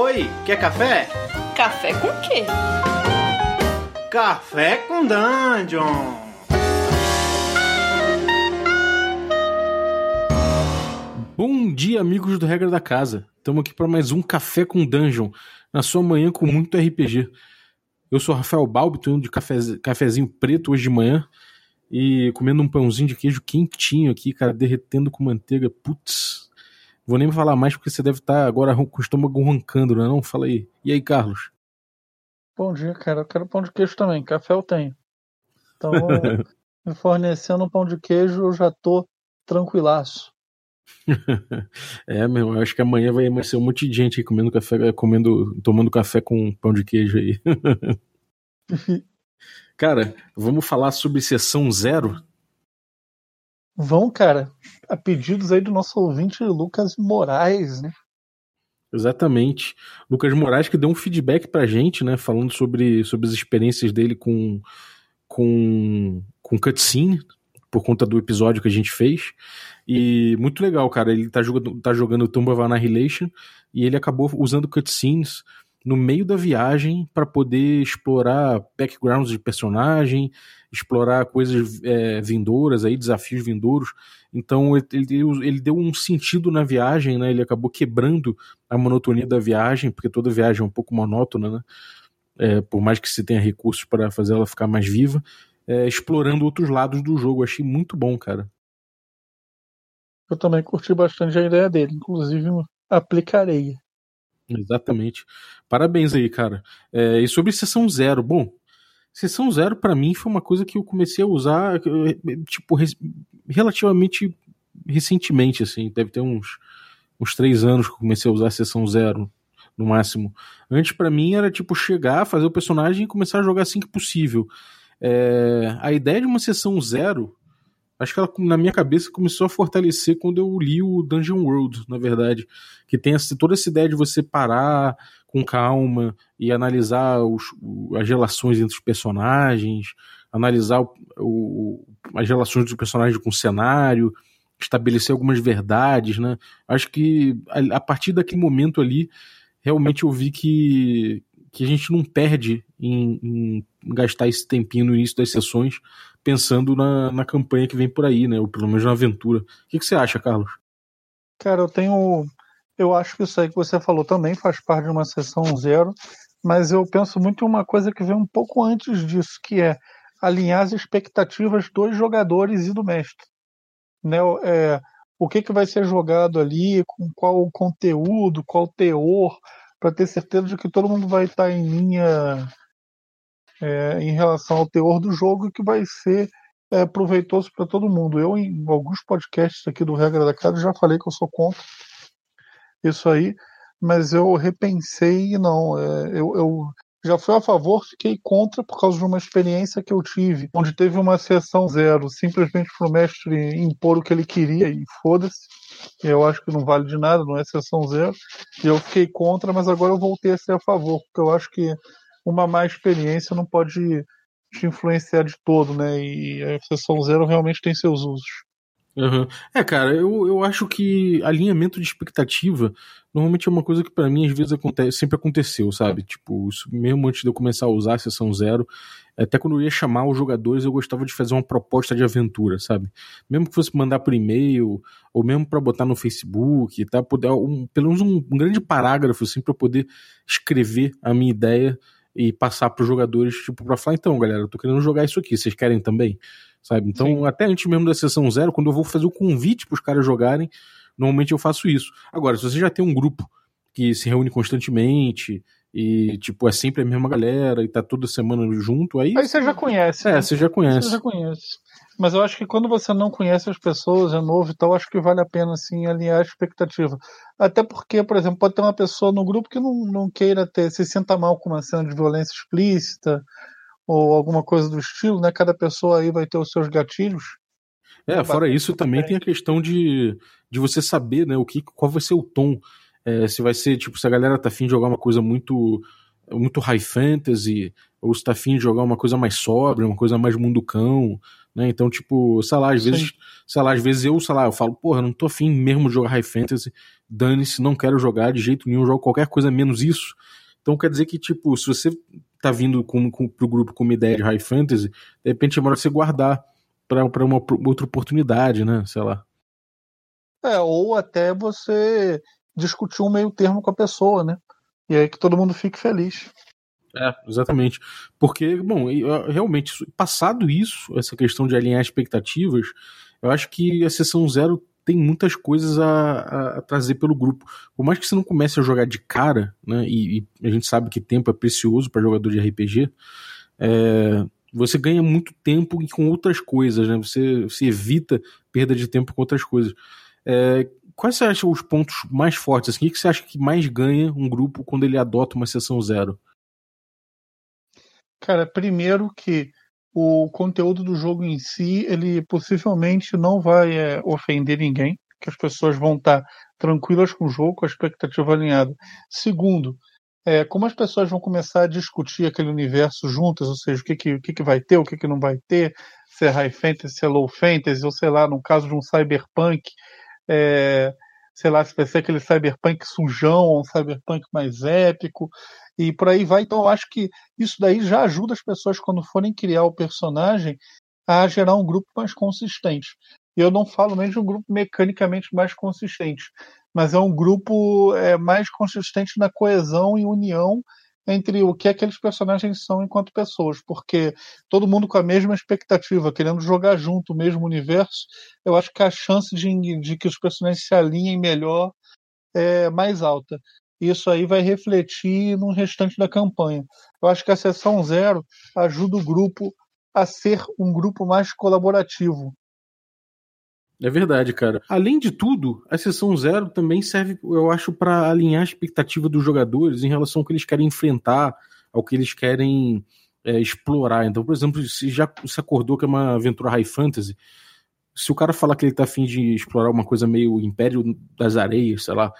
Oi, quer café? Café com quê? Café com Dungeon! Bom dia, amigos do Regra da Casa. Estamos aqui para mais um Café com Dungeon, na sua manhã com muito RPG. Eu sou Rafael Balbi, tô indo de café, cafezinho preto hoje de manhã e comendo um pãozinho de queijo quentinho aqui, cara, derretendo com manteiga. Putz, Vou nem falar mais porque você deve estar agora com o estômago roncando, não é não? Fala aí. E aí, Carlos? Bom dia, cara. Eu quero pão de queijo também. Café eu tenho. Então, me fornecendo um pão de queijo, eu já tô tranquilaço. é, meu, eu acho que amanhã vai ser um monte de gente aí comendo café, comendo, tomando café com pão de queijo aí. Cara, vamos falar sobre sessão zero? Vão, cara, a pedidos aí do nosso ouvinte Lucas Moraes, né? Exatamente. Lucas Moraes que deu um feedback pra gente, né? Falando sobre, sobre as experiências dele com, com, com cutscene, por conta do episódio que a gente fez. E muito legal, cara. Ele tá jogando, tá jogando Tomb of Annihilation e ele acabou usando cutscenes no meio da viagem para poder explorar backgrounds de personagem, explorar coisas é, vindouras, aí, desafios vindouros. Então ele, ele, deu um sentido na viagem, né? Ele acabou quebrando a monotonia da viagem, porque toda viagem é um pouco monótona, né? É, por mais que se tenha recursos para fazer ela ficar mais viva, é, explorando outros lados do jogo. Achei muito bom, cara. Eu também curti bastante a ideia dele, inclusive aplicarei. Exatamente. Parabéns aí, cara. É, e sobre sessão zero, bom, sessão zero para mim foi uma coisa que eu comecei a usar, tipo, relativamente recentemente, assim, deve ter uns, uns três anos que eu comecei a usar a sessão zero, no máximo. Antes para mim era tipo chegar, fazer o personagem e começar a jogar assim que possível. É, a ideia de uma sessão zero Acho que ela, na minha cabeça, começou a fortalecer quando eu li o Dungeon World, na verdade. Que tem essa, toda essa ideia de você parar com calma e analisar os, as relações entre os personagens, analisar o, o, as relações dos personagens com o cenário, estabelecer algumas verdades, né? Acho que a, a partir daquele momento ali, realmente eu vi que, que a gente não perde em, em, gastar esse tempinho no início das sessões pensando na, na campanha que vem por aí, né? Ou pelo menos na aventura. O que, que você acha, Carlos? Cara, eu tenho. Eu acho que isso aí que você falou também faz parte de uma sessão zero, mas eu penso muito em uma coisa que vem um pouco antes disso, que é alinhar as expectativas dos jogadores e do mestre. Né? É, o que, que vai ser jogado ali, com qual conteúdo, qual teor, para ter certeza de que todo mundo vai estar em linha é, em relação ao teor do jogo que vai ser é, proveitoso para todo mundo. Eu, em alguns podcasts aqui do Regra da Casa, já falei que eu sou contra isso aí, mas eu repensei e não. É, eu, eu, já fui a favor, fiquei contra por causa de uma experiência que eu tive, onde teve uma sessão zero, simplesmente para o mestre impor o que ele queria e foda-se. Eu acho que não vale de nada, não é sessão zero. E eu fiquei contra, mas agora eu voltei a ser a favor, porque eu acho que uma má experiência não pode te influenciar de todo, né? E a sessão zero realmente tem seus usos. Uhum. É, cara, eu, eu acho que alinhamento de expectativa normalmente é uma coisa que para mim às vezes acontece, sempre aconteceu, sabe? Tipo, isso mesmo antes de eu começar a usar a sessão zero, até quando eu ia chamar os jogadores, eu gostava de fazer uma proposta de aventura, sabe? Mesmo que fosse mandar por e-mail, ou mesmo para botar no Facebook, tá? Poder, um, pelo menos um, um grande parágrafo, assim, para poder escrever a minha ideia e passar para os jogadores, tipo, para falar, então, galera, eu tô querendo jogar isso aqui, vocês querem também? Sabe? Então, Sim. até antes mesmo da sessão zero, quando eu vou fazer o convite para os caras jogarem, normalmente eu faço isso. Agora, se você já tem um grupo que se reúne constantemente e, tipo, é sempre a mesma galera e tá toda semana junto, aí. Aí você já conhece. É, né? você já conhece. Você já conhece. Mas eu acho que quando você não conhece as pessoas, é novo e tal, acho que vale a pena assim alinhar a expectativa. Até porque, por exemplo, pode ter uma pessoa no grupo que não, não queira ter, se sinta mal com uma cena de violência explícita ou alguma coisa do estilo, né? Cada pessoa aí vai ter os seus gatilhos. É, fora isso também tem a questão de, de você saber, né, o que, qual vai ser o tom. É, se vai ser, tipo, se a galera tá afim de jogar uma coisa muito muito high fantasy, ou se tá afim de jogar uma coisa mais sóbria, uma coisa mais munducão, né? Então, tipo, sei lá, às vezes, sei lá, às vezes eu, sei lá, eu falo, porra, não tô afim mesmo de jogar High Fantasy, dane-se, não quero jogar de jeito nenhum, jogo qualquer coisa menos isso. Então quer dizer que, tipo, se você tá vindo com, com, pro grupo com uma ideia de high fantasy, de repente é melhor você guardar para uma outra oportunidade, né? Sei lá. É, ou até você discutir um meio termo com a pessoa, né? E aí que todo mundo fique feliz. É, exatamente. Porque, bom, realmente, passado isso, essa questão de alinhar expectativas, eu acho que a sessão zero tem muitas coisas a, a, trazer pelo grupo. Por mais que você não comece a jogar de cara, né? E, e a gente sabe que tempo é precioso para jogador de RPG, é, você ganha muito tempo com outras coisas, né? Você, você evita perda de tempo com outras coisas. É, quais você acha os pontos mais fortes? Assim? O que você acha que mais ganha um grupo quando ele adota uma sessão zero? Cara, primeiro que o conteúdo do jogo em si, ele possivelmente não vai é, ofender ninguém, que as pessoas vão estar tranquilas com o jogo, com a expectativa alinhada. Segundo, é, como as pessoas vão começar a discutir aquele universo juntas, ou seja, o que, que, o que, que vai ter, o que, que não vai ter, se é high fantasy, se é low fantasy, ou sei lá, no caso de um cyberpunk, é, sei lá, se vai ser aquele cyberpunk sujão ou um cyberpunk mais épico, e por aí vai. Então eu acho que isso daí já ajuda as pessoas, quando forem criar o personagem, a gerar um grupo mais consistente. Eu não falo nem de um grupo mecanicamente mais consistente, mas é um grupo é, mais consistente na coesão e união entre o que aqueles personagens são enquanto pessoas, porque todo mundo com a mesma expectativa, querendo jogar junto o mesmo universo, eu acho que a chance de, de que os personagens se alinhem melhor é mais alta. Isso aí vai refletir no restante da campanha. Eu acho que a sessão zero ajuda o grupo a ser um grupo mais colaborativo. É verdade, cara. Além de tudo, a sessão zero também serve, eu acho, para alinhar a expectativa dos jogadores em relação ao que eles querem enfrentar, ao que eles querem é, explorar. Então, por exemplo, se já se acordou que é uma aventura high fantasy, se o cara falar que ele tá afim de explorar uma coisa meio Império das Areias, sei lá,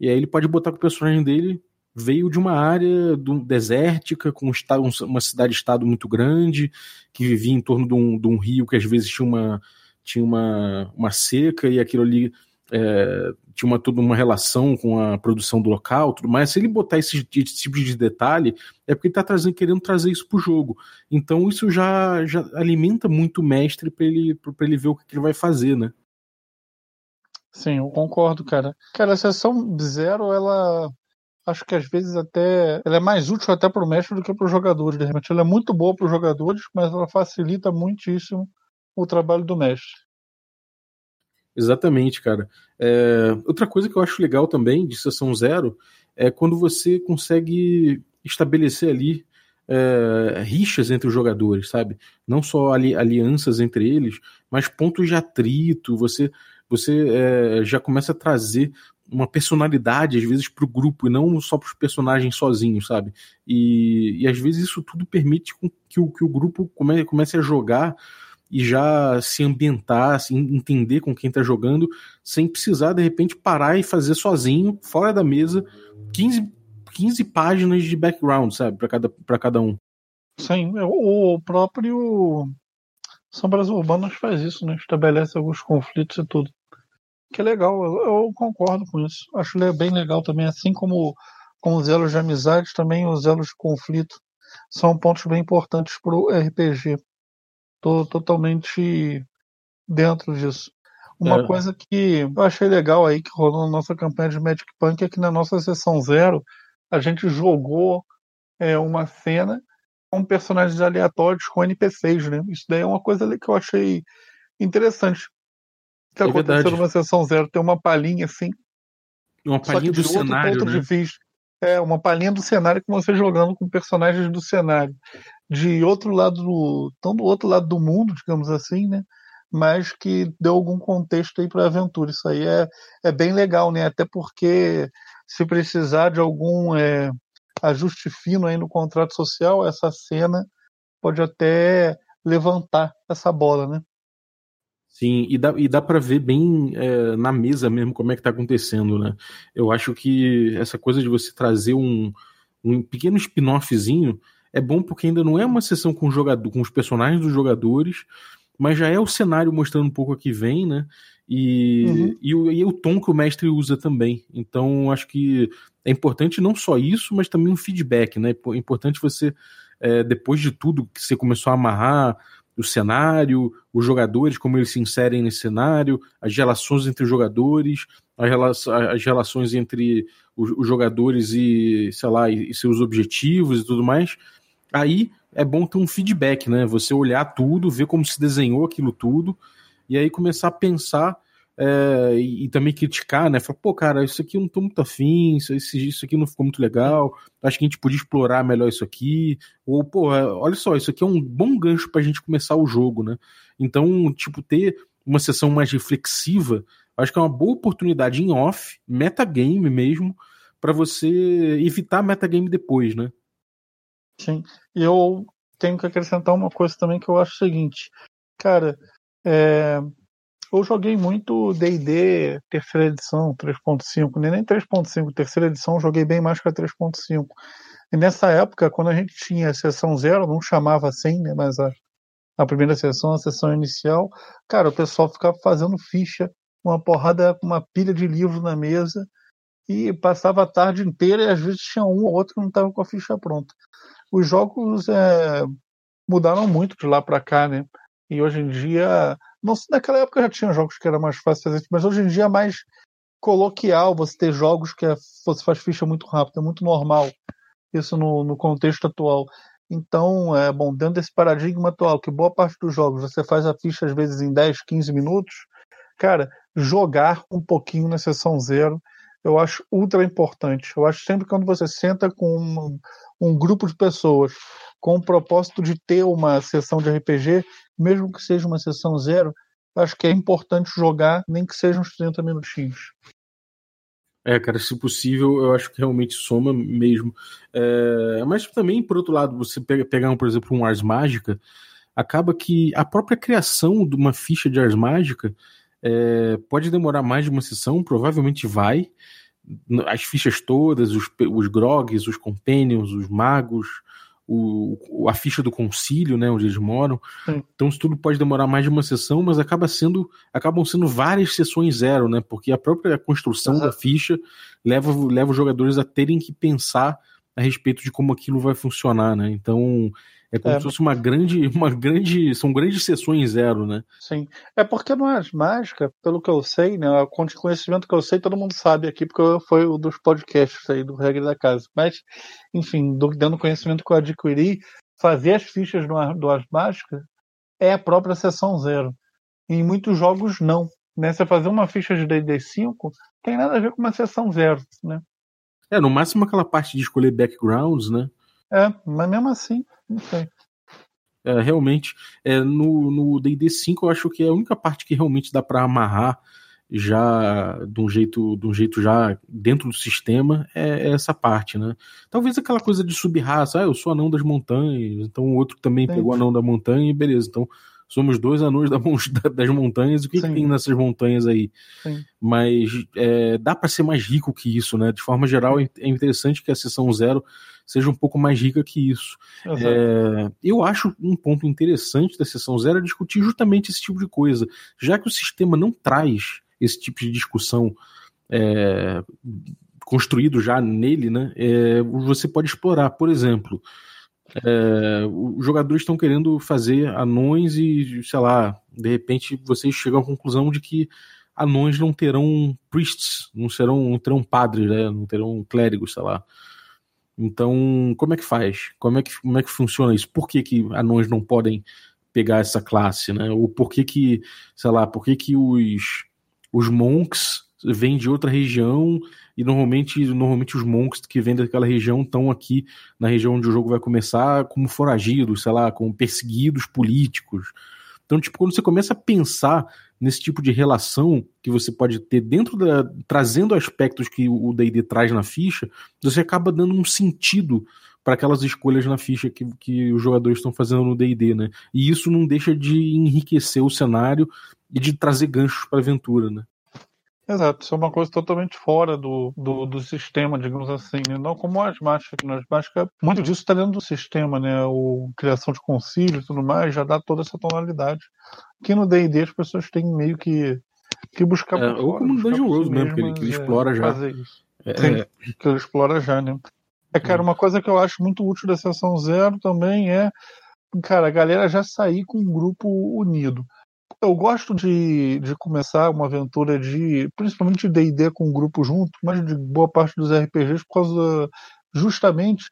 e aí ele pode botar que o personagem dele veio de uma área desértica, com um, uma cidade-estado muito grande, que vivia em torno de um, de um rio que às vezes tinha uma tinha uma, uma seca e aquilo ali é, tinha uma, toda uma relação com a produção do local, tudo mais. Se ele botar esse, esse tipo de detalhe, é porque ele está trazendo, querendo trazer isso para o jogo. Então isso já, já alimenta muito o mestre para ele, ele ver o que ele vai fazer, né? Sim, eu concordo, cara. Cara, a sessão zero, ela acho que às vezes até ela é mais útil até para o mestre do que para os jogadores. De repente, ela é muito boa para os jogadores, mas ela facilita muitíssimo o trabalho do mestre. Exatamente, cara. É, outra coisa que eu acho legal também de sessão zero é quando você consegue estabelecer ali é, rixas entre os jogadores, sabe? Não só ali, alianças entre eles, mas pontos de atrito. Você, você é, já começa a trazer uma personalidade, às vezes, para o grupo, e não só para os personagens sozinhos, sabe? E, e às vezes isso tudo permite que o, que o grupo come, comece a jogar e já se ambientar, assim, entender com quem tá jogando, sem precisar, de repente, parar e fazer sozinho, fora da mesa, 15, 15 páginas de background, sabe, para cada, pra cada um. Sim, o próprio Sombras Urbanas faz isso, né? Estabelece alguns conflitos e tudo. Que é legal, eu, eu concordo com isso. Acho bem legal também, assim como com os elos de amizade, também os elos de conflito são pontos bem importantes para o RPG. Tô totalmente dentro disso. Uma é. coisa que eu achei legal aí que rolou na nossa campanha de Magic Punk é que na nossa sessão zero a gente jogou é, uma cena com personagens aleatórios com NPCs, né? Isso daí é uma coisa que eu achei interessante. Que é aconteceu verdade. numa sessão zero, tem uma palhinha assim. Uma palhinha do cenário, né? vista. É, uma palhinha do cenário com você jogando com personagens do cenário de outro lado do, tão do outro lado do mundo, digamos assim, né? Mas que deu algum contexto aí para a aventura. Isso aí é, é bem legal, né? Até porque se precisar de algum é, ajuste fino aí no contrato social, essa cena pode até levantar essa bola, né? Sim, e dá, e dá para ver bem é, na mesa mesmo como é que tá acontecendo, né? Eu acho que essa coisa de você trazer um, um pequeno spin-offzinho é bom porque ainda não é uma sessão com, jogador, com os personagens dos jogadores, mas já é o cenário mostrando um pouco a que vem, né? e, uhum. e, o, e o tom que o mestre usa também. Então, acho que é importante não só isso, mas também um feedback, né? É importante você, é, depois de tudo que você começou a amarrar, o cenário, os jogadores, como eles se inserem nesse cenário, as relações entre os jogadores, as, as relações entre os, os, jogadores e, sei lá, e, e seus objetivos e tudo mais. Aí é bom ter um feedback, né? Você olhar tudo, ver como se desenhou aquilo tudo, e aí começar a pensar é, e, e, também criticar, né? Falar, pô, cara, isso aqui eu não tô muito afim, isso, isso aqui não ficou muito legal, acho que a gente podia explorar melhor isso aqui. Ou, pô, é, olha só, isso aqui é um bom gancho pra gente começar o jogo, né? Então, tipo, ter uma sessão mais reflexiva, acho que é uma boa oportunidade em off, metagame mesmo, para você evitar metagame depois, né? Sim, e eu tenho que acrescentar uma coisa também que eu acho o seguinte, cara, é, eu joguei muito D&D terceira edição, 3.5, nem 3.5, terceira edição joguei bem mais que a 3.5. E nessa época, quando a gente tinha a sessão zero, não chamava assim, né, mas a, a primeira sessão, a sessão inicial, cara, o pessoal ficava fazendo ficha, uma porrada, uma pilha de livros na mesa, e passava a tarde inteira e às vezes tinha um ou outro que não estava com a ficha pronta. Os jogos é, mudaram muito de lá para cá, né? E hoje em dia não sei, naquela época já tinha jogos que era mais fácil fazer mas hoje em dia é mais coloquial você ter jogos que é, você faz ficha muito rápido, é muito normal isso no, no contexto atual. Então, é bom, dentro desse paradigma atual, que boa parte dos jogos você faz a ficha às vezes em 10, 15 minutos, cara, jogar um pouquinho na sessão zero, eu acho ultra importante. Eu acho sempre que quando você senta com um, um grupo de pessoas com o propósito de ter uma sessão de RPG, mesmo que seja uma sessão zero, acho que é importante jogar, nem que sejam uns 30 minutinhos. É, cara, se possível, eu acho que realmente soma mesmo. É, mas também, por outro lado, você pega, pegar, por exemplo, um Ars Mágica, acaba que a própria criação de uma ficha de Ars Mágica é, pode demorar mais de uma sessão, provavelmente vai. As fichas todas, os, os grogs, os companions, os magos, o, a ficha do concílio, né, onde eles moram. Sim. Então isso tudo pode demorar mais de uma sessão, mas acaba sendo, acabam sendo várias sessões zero, né? Porque a própria construção Exato. da ficha leva, leva os jogadores a terem que pensar a respeito de como aquilo vai funcionar, né? Então é como é. se fosse uma grande, uma grande, são grandes sessões zero, né? Sim. É porque não é mágica, pelo que eu sei, né? O conhecimento que eu sei, todo mundo sabe aqui, porque foi um dos podcasts aí do Regra da Casa. Mas, enfim, do, dando conhecimento que eu adquiri, fazer as fichas do, do As Mágicas é a própria sessão zero. em muitos jogos, não. Né? Você fazer uma ficha de D&D 5 tem nada a ver com uma sessão zero, né? É, no máximo aquela parte de escolher backgrounds, né? É, mas mesmo assim, não sei. É, realmente, é, no D&D 5 eu acho que é a única parte que realmente dá para amarrar já de um jeito de um jeito já dentro do sistema é, é essa parte, né? Talvez aquela coisa de sub-raça, ah, eu sou anão das montanhas, então o outro também Sim. pegou anão da montanha e beleza, então somos dois anões das montanhas, o que, que tem nessas montanhas aí? Sim. Mas é, dá para ser mais rico que isso, né? De forma geral, é interessante que a sessão zero seja um pouco mais rica que isso. É, eu acho um ponto interessante da sessão zero é discutir justamente esse tipo de coisa, já que o sistema não traz esse tipo de discussão é, construído já nele, né? É, você pode explorar, por exemplo. É, os jogadores estão querendo fazer anões e, sei lá, de repente vocês chegam à conclusão de que anões não terão priests, não serão, não terão padres, né? não terão clérigos, sei lá. Então, como é que faz? Como é que, como é que funciona isso? Por que, que anões não podem pegar essa classe, né? Ou por que que, sei lá, por que que os, os monks vêm de outra região e normalmente, normalmente os monks que vêm daquela região estão aqui na região onde o jogo vai começar como foragidos, sei lá, como perseguidos políticos. Então, tipo, quando você começa a pensar nesse tipo de relação que você pode ter dentro da. trazendo aspectos que o DD traz na ficha, você acaba dando um sentido para aquelas escolhas na ficha que, que os jogadores estão fazendo no DD, né? E isso não deixa de enriquecer o cenário e de trazer ganchos para a aventura, né? Exato, isso é uma coisa totalmente fora do, do, do sistema, digamos assim, né? não como as mágicas, que nas mágicas, muito disso está dentro do sistema, né? O criação de concílio e tudo mais já dá toda essa tonalidade. Aqui no D&D as pessoas têm meio que que buscar é, Ou como no Dungeon World mesmo, que ele, que ele explora já. É, Sim, é. que ele explora já, né? É, cara, uma coisa que eu acho muito útil da sessão zero também é, cara, a galera já sair com um grupo unido. Eu gosto de, de começar uma aventura de, principalmente de D&D com um grupo junto, mas de boa parte dos RPGs por causa justamente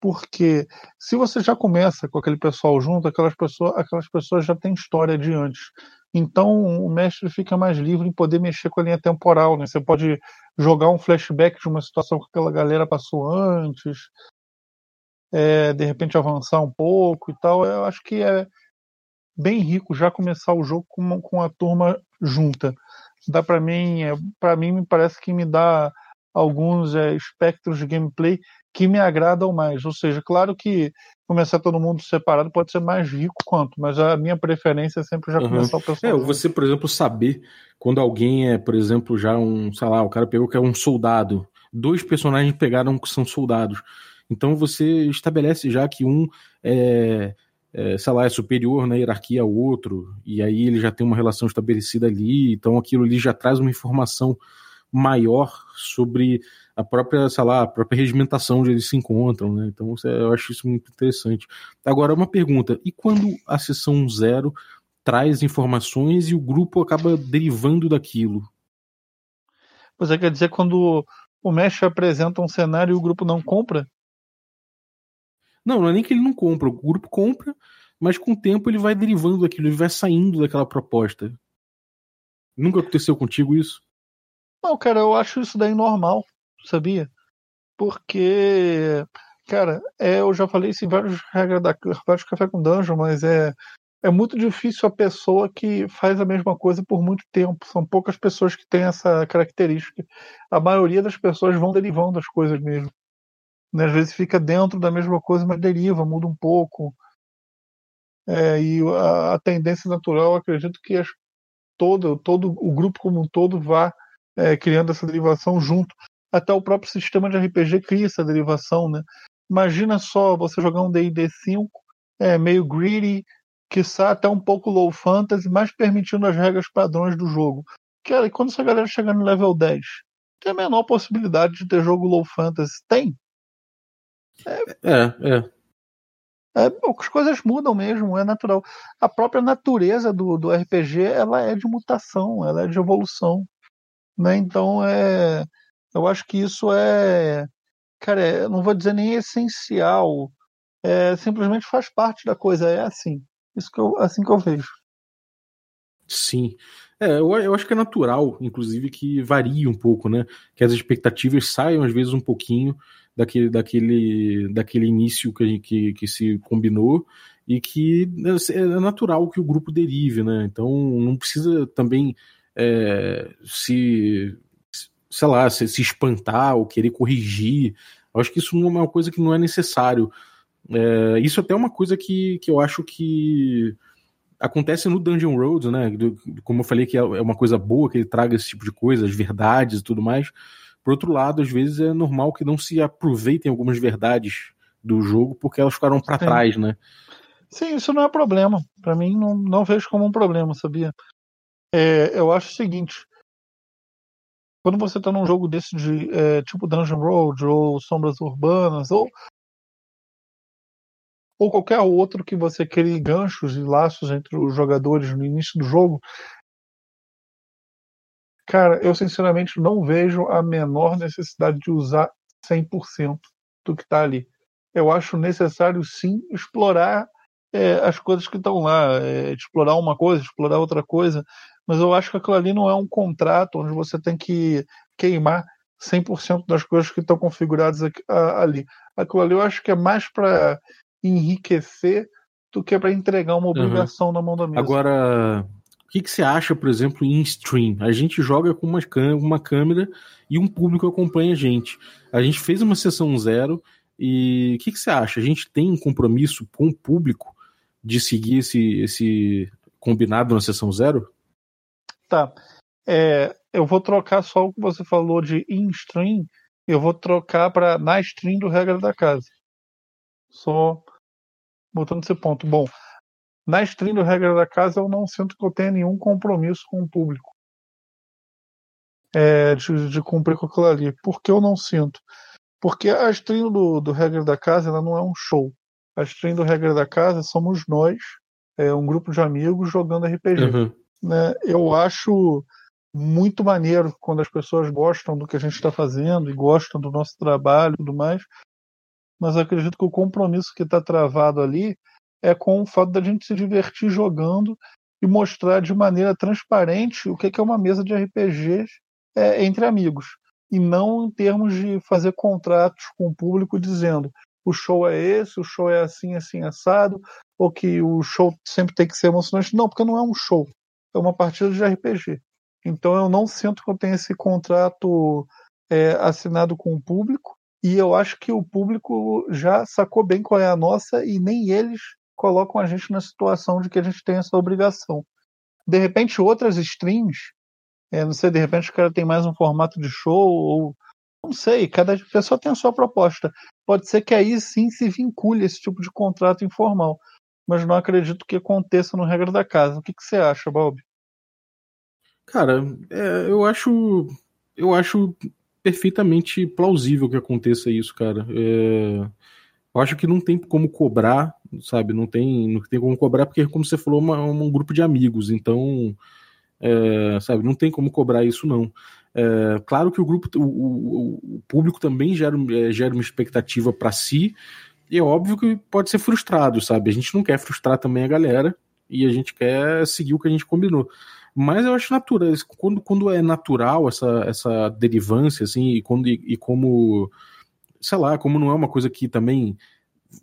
porque se você já começa com aquele pessoal junto, aquelas pessoas, aquelas pessoas já têm história de antes. Então o mestre fica mais livre em poder mexer com a linha temporal, né? Você pode jogar um flashback de uma situação que aquela galera passou antes, é, de repente avançar um pouco e tal. Eu acho que é bem rico já começar o jogo com, com a turma junta. Dá para mim, é, para mim me parece que me dá alguns é, espectros de gameplay que me agradam mais. Ou seja, claro que começar todo mundo separado pode ser mais rico quanto, mas a minha preferência é sempre já começar uhum. o pessoal. É, você, por exemplo, saber quando alguém é, por exemplo, já um, sei lá, o cara pegou que é um soldado, dois personagens pegaram que são soldados. Então você estabelece já que um é, é, sei lá, é superior na hierarquia ao outro, e aí ele já tem uma relação estabelecida ali, então aquilo ali já traz uma informação maior sobre a própria, sei lá, a própria regimentação onde eles se encontram, né? Então eu acho isso muito interessante. Agora, uma pergunta: e quando a sessão zero traz informações e o grupo acaba derivando daquilo? Você quer dizer quando o mestre apresenta um cenário e o grupo não compra? Não, não é nem que ele não compra, o grupo compra, mas com o tempo ele vai derivando daquilo, ele vai saindo daquela proposta. Nunca aconteceu contigo isso? Não, cara, eu acho isso daí normal, sabia? Porque, cara, é, eu já falei isso em vários regras da vários café com dungeon, mas é é muito difícil a pessoa que faz a mesma coisa por muito tempo. São poucas pessoas que têm essa característica. A maioria das pessoas vão derivando das coisas mesmo. Né? Às vezes fica dentro da mesma coisa, mas deriva, muda um pouco. É, e a, a, tendência natural, acredito que as, todo, todo o grupo como um todo vá é, criando essa derivação junto. Até o próprio sistema de RPG cria essa derivação, né? Imagina só você jogar um D&D 5, é, meio greedy, quiçá até um pouco low fantasy, mas permitindo as regras padrões do jogo. Cara, e quando essa galera chegar no level 10? Tem a menor possibilidade de ter jogo low fantasy? Tem. É, é. é. é as coisas mudam mesmo, é natural. A própria natureza do, do RPG ela é de mutação, ela é de evolução. Né? Então, é, eu acho que isso é, cara, é, não vou dizer nem essencial, é, simplesmente faz parte da coisa, é assim. Isso que eu, assim que eu vejo. Sim. É, eu, eu acho que é natural, inclusive, que varie um pouco, né? Que as expectativas saiam, às vezes, um pouquinho daquele, daquele, daquele início que, que, que se combinou e que é, é natural que o grupo derive, né? Então não precisa também é, se, sei lá, se, se, espantar ou querer corrigir. Eu acho que isso não é uma coisa que não é necessário. É, isso até é uma coisa que, que eu acho que acontece no Dungeon Road, né? Como eu falei que é, é uma coisa boa que ele traga esse tipo de coisa, as verdades e tudo mais. Por outro lado, às vezes é normal que não se aproveitem algumas verdades do jogo porque elas ficaram para trás, né? Sim, isso não é problema. Para mim, não, não vejo como um problema, sabia? É, eu acho o seguinte: quando você está num jogo desse de é, tipo Dungeon Road ou Sombras Urbanas ou ou qualquer outro que você crie ganchos e laços entre os jogadores no início do jogo, cara, eu sinceramente não vejo a menor necessidade de usar 100% do que está ali. Eu acho necessário sim explorar é, as coisas que estão lá, é, explorar uma coisa, explorar outra coisa, mas eu acho que aquilo ali não é um contrato onde você tem que queimar 100% das coisas que estão configuradas aqui, a, ali. Aquilo ali eu acho que é mais para enriquecer do que para entregar uma obrigação uhum. na mão da mesa. Agora, o que, que você acha, por exemplo, em stream? A gente joga com uma, uma câmera e um público acompanha a gente. A gente fez uma sessão zero e o que, que você acha? A gente tem um compromisso com o público de seguir esse, esse combinado na sessão zero? Tá. É, eu vou trocar só o que você falou de in-stream, eu vou trocar para na stream do regra da casa. Só botando esse ponto. Bom, na stream do regra da casa eu não sinto que eu tenha nenhum compromisso com o público. é, de, de, cumprir com aquilo ali. Por que eu não sinto? Porque a stream do, do Regra da Casa ela não é um show. A stream do Regra da Casa somos nós, é, um grupo de amigos jogando RPG. Uhum. Né? Eu acho muito maneiro quando as pessoas gostam do que a gente está fazendo e gostam do nosso trabalho e tudo mais, mas acredito que o compromisso que está travado ali é com o fato da gente se divertir jogando e mostrar de maneira transparente o que é uma mesa de RPGs é, entre amigos. E não em termos de fazer contratos com o público dizendo o show é esse, o show é assim, assim, assado, ou que o show sempre tem que ser emocionante. Não, porque não é um show, é uma partida de RPG. Então eu não sinto que eu tenho esse contrato é, assinado com o público, e eu acho que o público já sacou bem qual é a nossa e nem eles colocam a gente na situação de que a gente tem essa obrigação. De repente, outras streams, é, não sei, de repente o cara tem mais um formato de show, ou não sei, cada pessoa tem a sua proposta. Pode ser que aí sim se vincule esse tipo de contrato informal, mas não acredito que aconteça no regra da casa. O que, que você acha, Bob? Cara, é, eu acho. Eu acho perfeitamente plausível que aconteça isso, cara. É, eu acho que não tem como cobrar, sabe? Não tem, não tem como cobrar, porque, como você falou, é uma, um grupo de amigos, então. É, sabe, não tem como cobrar isso, não. É, claro que o grupo, o, o, o público também gera, é, gera uma expectativa para si, e é óbvio que pode ser frustrado, sabe? A gente não quer frustrar também a galera e a gente quer seguir o que a gente combinou. Mas eu acho natural, quando, quando é natural essa, essa derivância, assim, e, quando, e, e como, sei lá, como não é uma coisa que também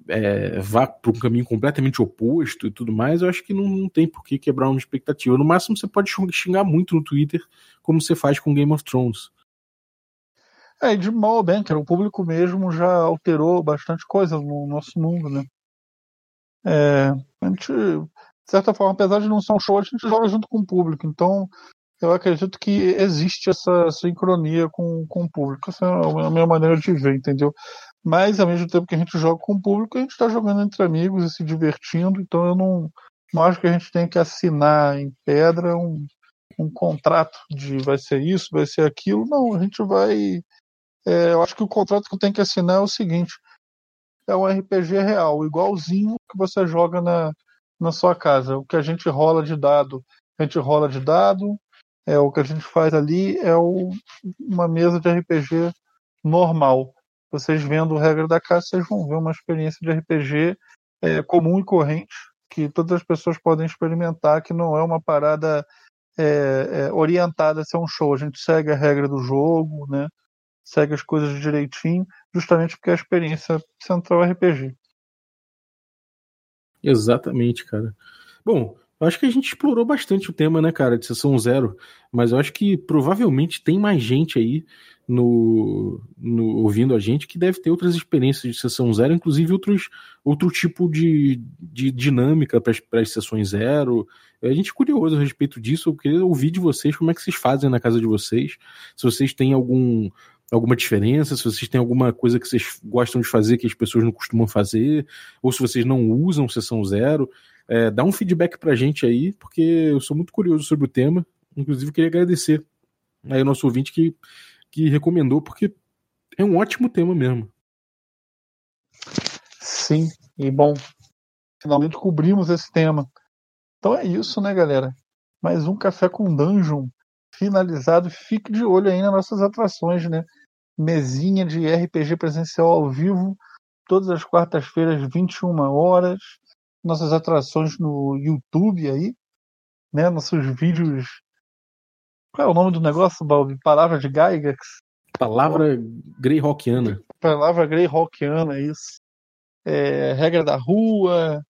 é, vá para um caminho completamente oposto e tudo mais, eu acho que não, não, tem por que quebrar uma expectativa. No máximo, você pode xingar muito no Twitter, como você faz com Game of Thrones. É, de mal ou bem, o público mesmo já alterou bastante coisa no nosso mundo, né? É, a gente de certa forma, apesar de não ser um show, a gente joga junto com o público. Então, eu acredito que existe essa sincronia com, com o público. Essa é a minha maneira de ver, entendeu? Mas, ao mesmo tempo que a gente joga com o público, a gente está jogando entre amigos e se divertindo. Então, eu não, não acho que a gente tem que assinar em pedra um, um contrato de vai ser isso, vai ser aquilo. Não, a gente vai. É, eu acho que o contrato que tenho que assinar é o seguinte: é um RPG real, igualzinho que você joga na, na sua casa. O que a gente rola de dado, a gente rola de dado. É, o que a gente faz ali é o, uma mesa de RPG normal. Vocês vendo regra da casa, vocês vão ver uma experiência de RPG é, comum e corrente, que todas as pessoas podem experimentar, que não é uma parada é, é, orientada a ser um show. A gente segue a regra do jogo, né? segue as coisas direitinho, justamente porque é a experiência central é RPG. Exatamente, cara. Bom, eu acho que a gente explorou bastante o tema, né, cara, de sessão zero, mas eu acho que provavelmente tem mais gente aí no, no ouvindo a gente que deve ter outras experiências de sessão zero, inclusive outros, outro tipo de, de dinâmica para as sessões zero. A gente é curioso a respeito disso, eu queria ouvir de vocês como é que vocês fazem na casa de vocês, se vocês têm algum alguma diferença, se vocês têm alguma coisa que vocês gostam de fazer que as pessoas não costumam fazer, ou se vocês não usam sessão zero, é, dá um feedback pra gente aí, porque eu sou muito curioso sobre o tema. Inclusive, queria agradecer aí o nosso ouvinte que, que recomendou, porque é um ótimo tema mesmo. Sim, e bom, finalmente cobrimos esse tema. Então é isso, né, galera? Mais um Café com Dungeon finalizado. Fique de olho aí nas nossas atrações, né? Mesinha de RPG presencial ao vivo, todas as quartas-feiras, 21 horas. Nossas atrações no YouTube aí, né? Nossos vídeos. Qual é o nome do negócio, Balbi? Palavra de Gygax? Palavra Greyhawkiana. Palavra Greyhawkiana, isso. É, regra da rua,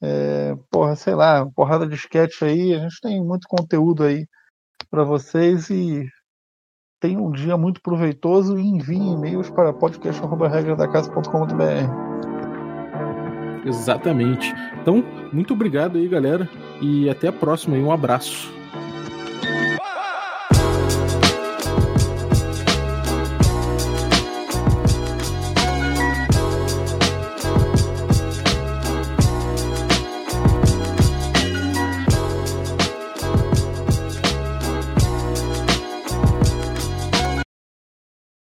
é, porra, sei lá, porrada de sketch aí. A gente tem muito conteúdo aí para vocês e tenham um dia muito proveitoso e enviem e-mails para podcast.com.br. Exatamente. Então, muito obrigado aí, galera, e até a próxima. E um abraço.